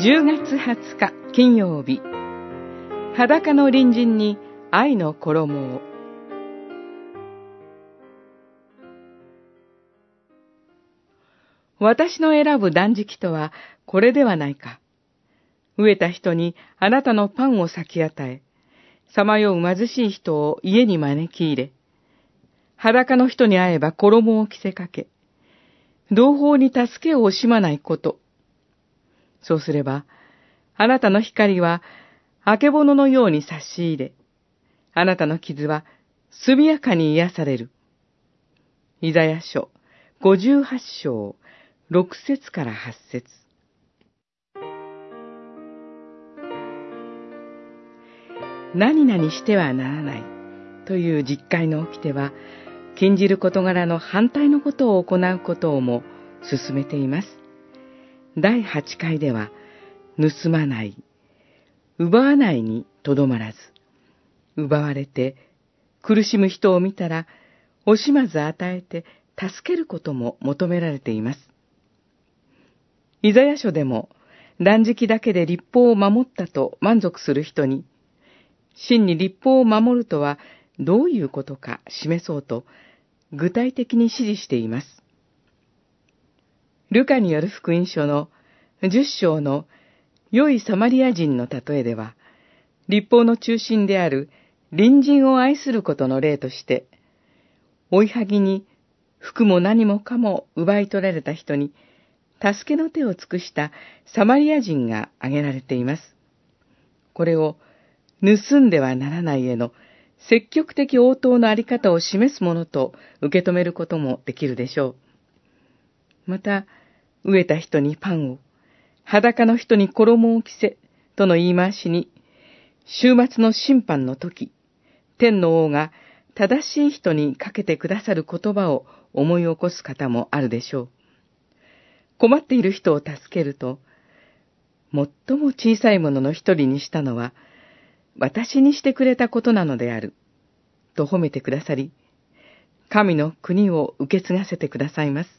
10月20日金曜日裸の隣人に愛の衣を私の選ぶ断食とはこれではないか。飢えた人にあなたのパンを咲き与え、さまよう貧しい人を家に招き入れ、裸の人に会えば衣を着せかけ、同胞に助けを惜しまないこと。そうすれば、あなたの光は、あけぼののように差し入れ、あなたの傷は速やかに癒される。イザヤ書58章6節から8節何々してはならないという実会の掟は、禁じる事柄の反対のことを行うことをも進めています。第8回では、盗まない、奪わないにとどまらず、奪われて苦しむ人を見たら、惜しまず与えて助けることも求められています。イザヤ書でも、断食だけで立法を守ったと満足する人に、真に立法を守るとはどういうことか示そうと、具体的に指示しています。ルカによる福音書の十章の良いサマリア人の例えでは、立法の中心である隣人を愛することの例として、追いはぎに服も何もかも奪い取られた人に助けの手を尽くしたサマリア人が挙げられています。これを盗んではならないへの積極的応答のあり方を示すものと受け止めることもできるでしょう。また、飢えた人にパンを、裸の人に衣を着せ、との言い回しに、週末の審判の時、天の王が正しい人にかけてくださる言葉を思い起こす方もあるでしょう。困っている人を助けると、最も小さいものの一人にしたのは、私にしてくれたことなのである、と褒めてくださり、神の国を受け継がせてくださいます。